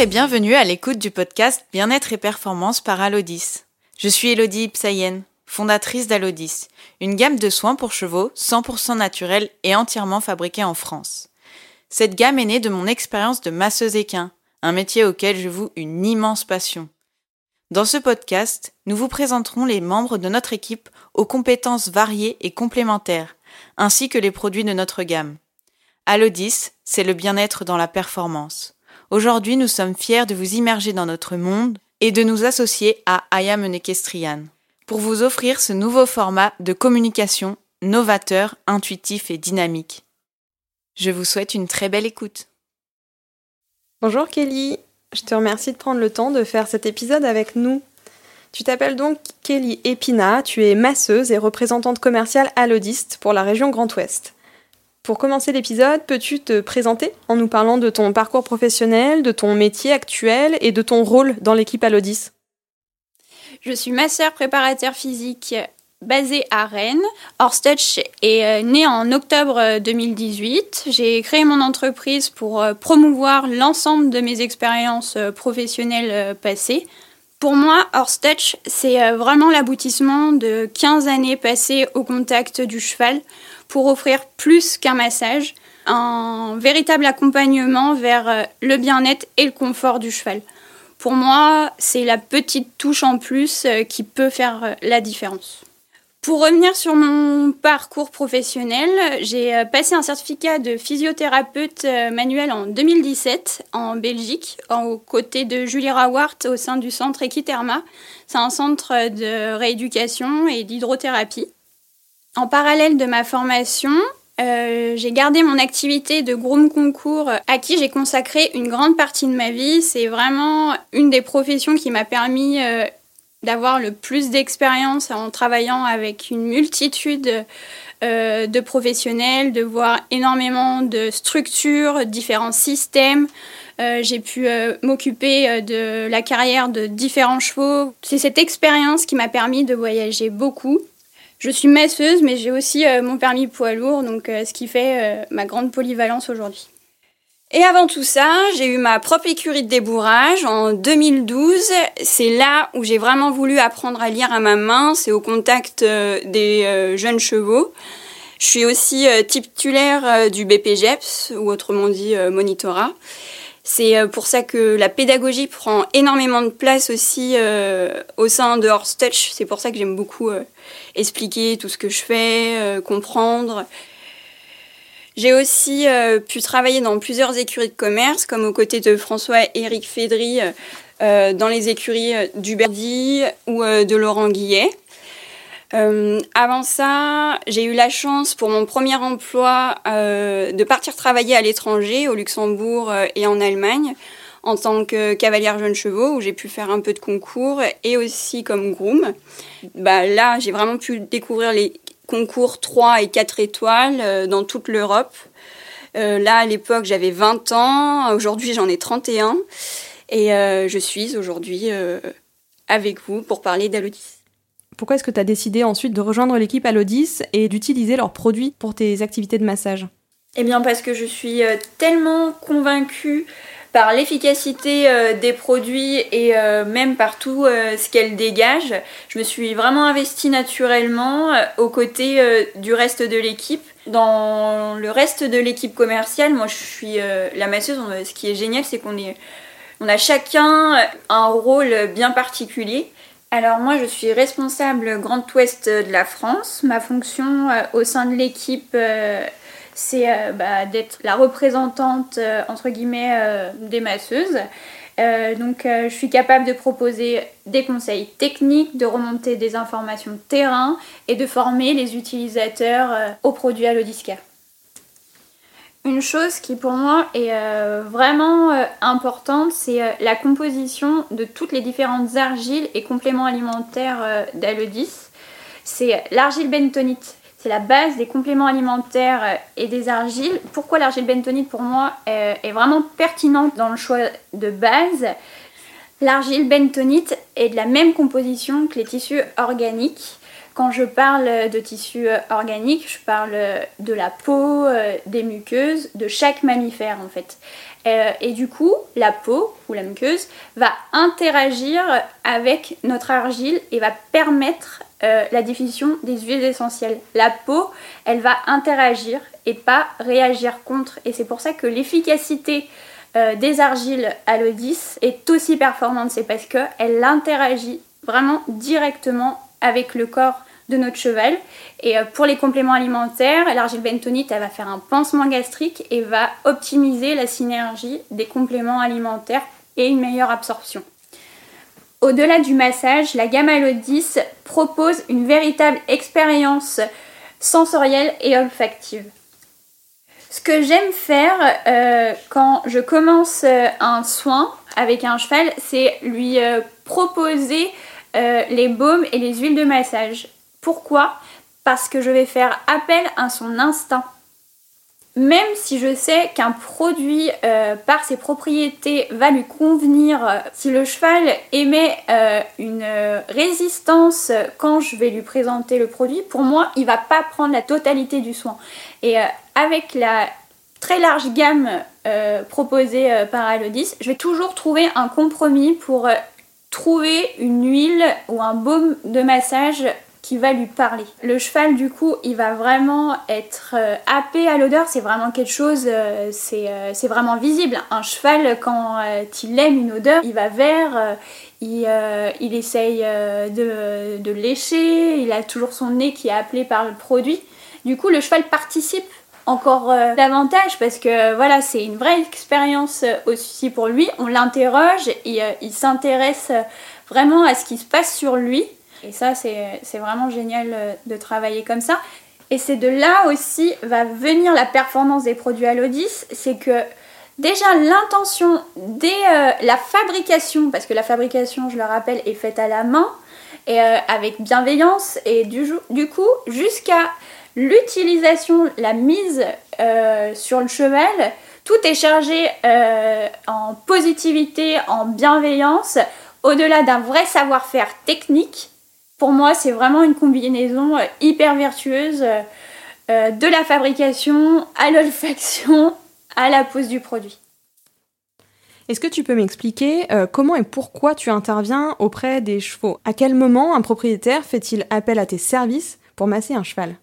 Et bienvenue à l'écoute du podcast Bien-être et performance par Alodis. Je suis Elodie Ipsayen, fondatrice d'Alodis, une gamme de soins pour chevaux 100% naturels et entièrement fabriqués en France. Cette gamme est née de mon expérience de masseuse équin, un métier auquel je voue une immense passion. Dans ce podcast, nous vous présenterons les membres de notre équipe aux compétences variées et complémentaires, ainsi que les produits de notre gamme. Alodis, c'est le bien-être dans la performance. Aujourd'hui, nous sommes fiers de vous immerger dans notre monde et de nous associer à Ayam Nekestrian pour vous offrir ce nouveau format de communication novateur, intuitif et dynamique. Je vous souhaite une très belle écoute. Bonjour Kelly, je te remercie de prendre le temps de faire cet épisode avec nous. Tu t'appelles donc Kelly Epina, tu es masseuse et représentante commerciale à l'Odiste pour la région Grand Ouest. Pour commencer l'épisode, peux-tu te présenter en nous parlant de ton parcours professionnel, de ton métier actuel et de ton rôle dans l'équipe Alodis? Je suis masseur préparateur physique basé à Rennes. Horstouch est euh, né en octobre 2018. J'ai créé mon entreprise pour euh, promouvoir l'ensemble de mes expériences euh, professionnelles passées. Pour moi, Horstouch, c'est vraiment l'aboutissement de 15 années passées au contact du cheval pour offrir plus qu'un massage, un véritable accompagnement vers euh, le bien-être et le confort du cheval. Pour moi, c'est la petite touche en plus euh, qui peut faire euh, la différence. Pour revenir sur mon parcours professionnel, j'ai passé un certificat de physiothérapeute manuel en 2017 en Belgique, aux côtés de Julie Rawart au sein du centre Equiterma. C'est un centre de rééducation et d'hydrothérapie. En parallèle de ma formation, euh, j'ai gardé mon activité de groom concours à qui j'ai consacré une grande partie de ma vie. C'est vraiment une des professions qui m'a permis euh, d'avoir le plus d'expérience en travaillant avec une multitude euh, de professionnels, de voir énormément de structures, différents systèmes. j'ai pu m'occuper de la carrière de différents chevaux. C'est cette expérience qui m'a permis de voyager beaucoup je suis masseuse, mais j'ai aussi euh, mon permis poids lourd, donc euh, ce qui fait euh, ma grande polyvalence aujourd'hui. Et avant tout ça, j'ai eu ma propre écurie de débourrage en 2012. C'est là où j'ai vraiment voulu apprendre à lire à ma main, c'est au contact des jeunes chevaux. Je suis aussi titulaire du BPGEPS, ou autrement dit monitorat. C'est pour ça que la pédagogie prend énormément de place aussi au sein de Horse Touch. C'est pour ça que j'aime beaucoup expliquer tout ce que je fais, euh, comprendre. J'ai aussi euh, pu travailler dans plusieurs écuries de commerce, comme aux côtés de François-Éric Fédry euh, dans les écuries du Berdy ou de Laurent Guillet. Avant ça, j'ai eu la chance pour mon premier emploi de partir travailler à l'étranger, au Luxembourg et en Allemagne, en tant que cavalière jeune chevaux, où j'ai pu faire un peu de concours et aussi comme groom. Bah, là, j'ai vraiment pu découvrir les concours 3 et 4 étoiles euh, dans toute l'Europe. Euh, là, à l'époque, j'avais 20 ans. Aujourd'hui, j'en ai 31. Et euh, je suis aujourd'hui avec vous pour parler d'Alodis. Pourquoi est-ce que tu as décidé ensuite de rejoindre l'équipe Alodis et d'utiliser leurs produits pour tes activités de massage? Eh bien, parce que je suis tellement convaincue par l'efficacité euh, des produits et euh, même par tout euh, ce qu'elle dégage, je me suis vraiment investie naturellement aux côtés du reste de l'équipe. Dans le reste de l'équipe commerciale, moi je suis la masseuse. Ce qui est génial, c'est qu'on est, on a chacun un rôle bien particulier. Alors moi je suis responsable Grand Ouest de la France. Ma fonction au sein de l'équipe c'est euh, bah, d'être la représentante euh, entre guillemets euh, des masseuses. donc je suis capable de proposer des conseils techniques, de remonter des informations terrain et de former les utilisateurs aux produits Alodisca. Une chose qui pour moi est vraiment importante, c'est la composition de toutes les différentes argiles et compléments alimentaires d'Alodis. C'est l'argile bentonite c'est la base des compléments alimentaires euh, et des argiles. Pourquoi l'argile bentonite pour moi euh, est vraiment pertinente dans le choix de base? L'argile bentonite est de la même composition que les tissus organiques. Quand je parle de tissus euh, organiques, je parle de la peau, des muqueuses, de chaque mammifère en fait. et du coup, la peau ou la muqueuse va interagir avec notre argile et va permettre la diffusion des huiles essentielles. La peau, elle va interagir et pas réagir contre. Et c'est pour ça que l'efficacité des argiles Alodis est aussi performante. C'est parce qu'elle interagit vraiment directement avec le corps de notre cheval. Et euh, pour les compléments alimentaires, l'argile bentonite, va faire un pansement gastrique et va optimiser la synergie des compléments alimentaires et une meilleure absorption. Au-delà du massage, la gamme Alodis propose une véritable expérience sensorielle et olfactive. Ce que j'aime faire euh, quand je commence euh, un soin avec un cheval, c'est lui proposer les baumes et les huiles de massage. Pourquoi Parce que je vais faire appel à son instinct. Même si je sais qu'un produit, euh, par ses propriétés, va lui convenir, euh, si le cheval émet euh, une résistance quand je vais lui présenter le produit, pour moi, il va pas prendre la totalité du soin. Et avec la très large gamme proposée par Alodis, je vais toujours trouver un compromis pour trouver une huile ou un baume de massage va lui parler. Le cheval, du coup, il va vraiment être euh, happé à l'odeur, c'est vraiment quelque chose, euh, euh, c'est vraiment visible. Un cheval, quand il aime une odeur, il va vers, il, il, essaye de, de lécher, il a toujours son nez qui est appelé par le produit. Du coup, le cheval participe encore davantage parce que voilà, c'est une vraie expérience aussi pour lui. On l'interroge et il s'intéresse vraiment à ce qui se passe sur lui. Et ça, c'est vraiment génial euh, de travailler comme ça. Et c'est de là aussi va venir la performance des produits Alodis, c'est que déjà l'intention dès euh, la fabrication, parce que la fabrication, je le rappelle, est faite à la main, et euh, avec bienveillance, et du coup, jusqu'à l'utilisation, la mise sur le cheval, tout est chargé en positivité, en bienveillance, au-delà d'un vrai savoir-faire technique, pour moi, c'est vraiment une combinaison euh, hyper vertueuse euh, euh, de la fabrication à l'olfaction à la pose du produit. Est-ce que tu peux m'expliquer comment et pourquoi tu interviens auprès des chevaux? À quel moment un propriétaire fait-il appel à tes services pour masser un cheval?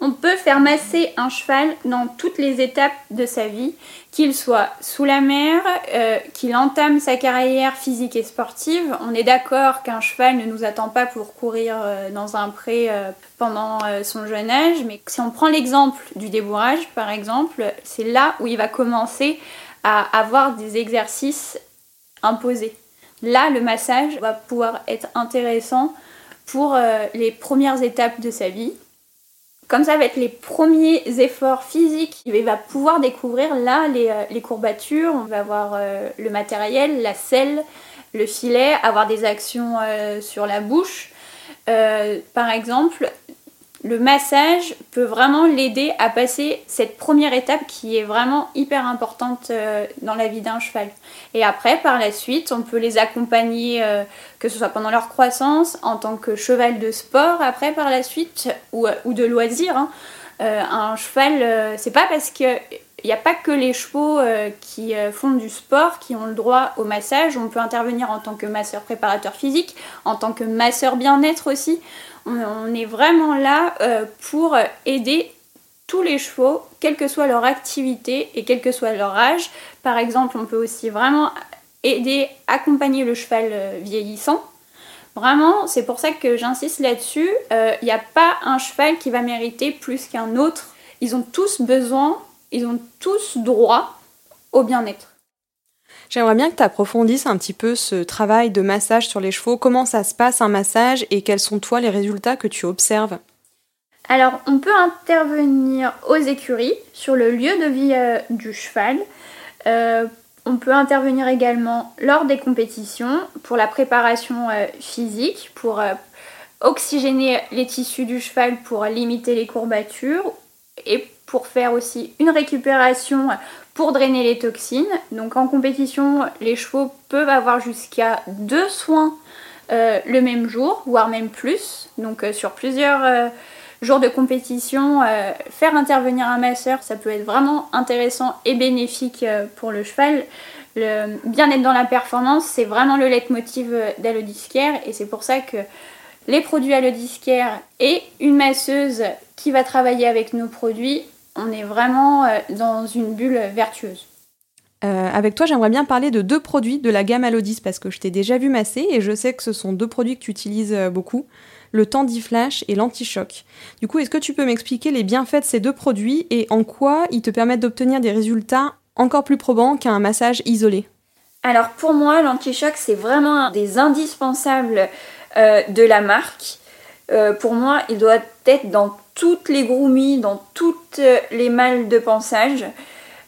On peut faire masser un cheval dans toutes les étapes de sa vie, qu'il soit sous la mer, euh, qu'il entame sa carrière physique et sportive. On est d'accord qu'un cheval ne nous attend pas pour courir euh, dans un pré euh, pendant son jeune âge, mais si on prend l'exemple du débourrage, par exemple, c'est là où il va commencer à avoir des exercices imposés. Là, le massage va pouvoir être intéressant pour les premières étapes de sa vie comme ça va être les premiers efforts physiques, il va pouvoir découvrir là les, euh, courbatures, on va avoir euh, le matériel, la selle, le filet, avoir des actions euh, sur la bouche. par exemple, le massage peut vraiment l'aider à passer cette première étape qui est vraiment hyper importante euh, dans la vie d'un cheval. Et après, par la suite, on peut les accompagner, euh, que ce soit pendant leur croissance, en tant que cheval de sport, après par la suite, ou, ou de loisir. Hein. Euh, un cheval, c'est pas parce que il n'y a pas que les chevaux qui font du sport qui ont le droit au massage. On peut intervenir en tant que masseur préparateur physique, en tant que masseur bien-être aussi. On, est vraiment là euh, pour aider tous les chevaux, quelle que soit leur activité et quel que soit leur âge. Par exemple, on peut aussi vraiment aider, accompagner le cheval euh, vieillissant. Vraiment, c'est pour ça que j'insiste là-dessus. Il euh, n'y a pas un cheval qui va mériter plus qu'un autre. Ils ont tous besoin, ils ont tous droit au bien-être. J'aimerais bien que tu approfondisses un petit peu ce travail de massage sur les chevaux. Comment ça se passe un massage et quels sont toi les résultats que tu observes? Alors, on peut intervenir aux écuries sur le lieu de vie euh, du cheval. Euh, on peut intervenir également lors des compétitions pour la préparation euh, physique, pour oxygéner les tissus du cheval pour limiter les courbatures et pour faire aussi une récupération pour drainer les toxines. Donc en compétition, les chevaux peuvent avoir jusqu'à deux soins euh, le même jour, voire même plus. Donc euh, sur plusieurs, euh, jour de compétition, faire intervenir un masseur, ça peut être vraiment intéressant et bénéfique pour le cheval. Le bien-être dans la performance, c'est vraiment le leitmotiv d'Alodiscare et c'est pour ça que les produits Alodiscare et une masseuse qui va travailler avec nos produits, on est vraiment dans une bulle vertueuse. Euh, avec toi, j'aimerais bien parler de deux produits de la gamme Alodis parce que je t'ai déjà vu masser et je sais que ce sont deux produits que tu utilises euh, beaucoup, le Tandiflash et l'Anti-Choc. Du coup, est-ce que tu peux m'expliquer les bienfaits de ces deux produits et en quoi ils te permettent d'obtenir des résultats encore plus probants qu'un massage isolé? Alors pour moi, l'Anti-Choc, c'est vraiment un des indispensables euh, de la marque. pour moi, il doit être dans toutes les groumies, dans toutes les malles de pansage.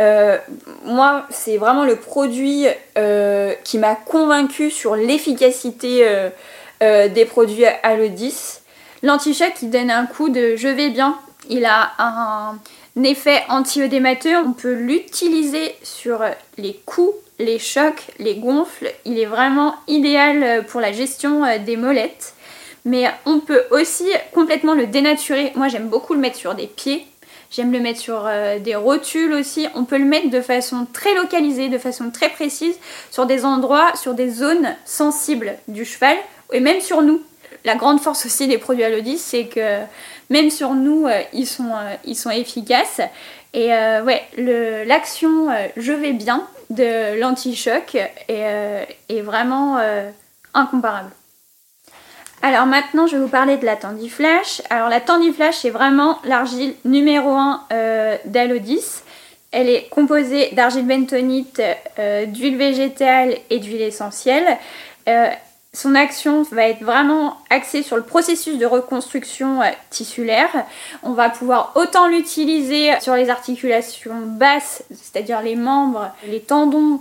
Euh, moi, c'est vraiment le produit euh, qui m'a convaincu sur l'efficacité euh, des produits Alodis. L'anti-choc, qui donne un coup de je vais bien. Il a un, effet anti-œdémateux. On peut l'utiliser sur les coups, les chocs, les gonfles. Il est vraiment idéal pour la gestion des molettes. Mais on peut aussi complètement le dénaturer. Moi, j'aime beaucoup le mettre sur des pieds J'aime le mettre sur euh, des rotules aussi. On peut le mettre de façon très localisée, de façon très précise, sur des endroits, sur des zones sensibles du cheval, et même sur nous. La grande force aussi des produits Alodis, c'est que même sur nous, euh, ils, sont, euh, ils sont efficaces. Et ouais, l'action Je vais bien de l'anti-choc est, vraiment incomparable. Alors maintenant, je vais vous parler de la Tandiflash. Alors la Tandiflash, c'est vraiment l'argile numéro 1 euh, d'Alodis. Elle est composée d'argile bentonite, euh, d'huile végétale et d'huile essentielle. Euh, son action va être vraiment axée sur le processus de reconstruction tissulaire. On va pouvoir autant l'utiliser sur les articulations basses, c'est-à-dire les membres, les tendons,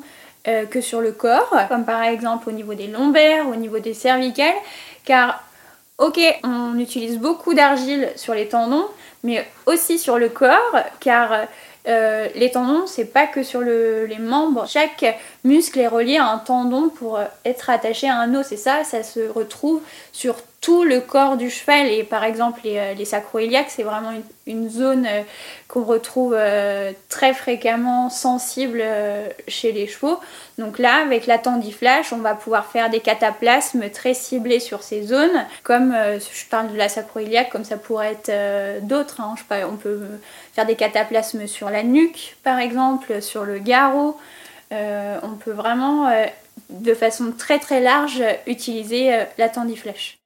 que sur le corps, comme par exemple au niveau des lombaires, au niveau des cervicales, car, ok, on utilise beaucoup d'argile sur les tendons, mais aussi sur le corps, car euh, les tendons, c'est pas que sur les membres. Chaque muscle est relié à un tendon pour être attaché à un os. Et ça, ça se retrouve sur tout le corps du cheval. Et par exemple, les, euh, les sacroiliaques, c'est vraiment une, zone euh, qu'on retrouve euh, très fréquemment sensible chez les chevaux. Donc là, avec la tendiflash, on va pouvoir faire des cataplasmes très ciblés sur ces zones. Comme je parle de la sacroiliaque, comme ça pourrait être d'autres. Hein. on peut faire des cataplasmes sur la nuque, par exemple, sur le garrot. on peut vraiment, de façon très très large, utiliser la tendiflash.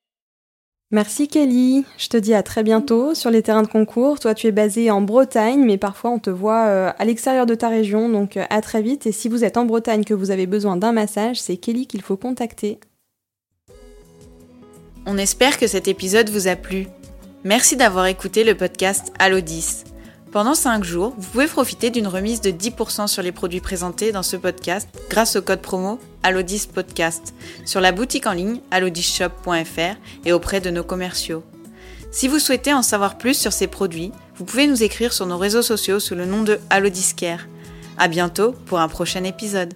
Merci Kelly, je te dis à très bientôt sur les terrains de concours. Toi tu es basée en Bretagne, mais parfois on te voit euh, à l'extérieur de ta région, donc euh, à très vite. Et si vous êtes en Bretagne que vous avez besoin d'un massage, c'est Kelly qu'il faut contacter. On espère que cet épisode vous a plu. Merci d'avoir écouté le podcast Allo 10. Pendant 5 jours, vous pouvez profiter d'une remise de 10% sur les produits présentés dans ce podcast grâce au code promo Alodis Podcast sur la boutique en ligne alodisshop.fr et auprès de nos commerciaux. Si vous souhaitez en savoir plus sur ces produits, vous pouvez nous écrire sur nos réseaux sociaux sous le nom de Alodiscare. À bientôt pour un prochain épisode.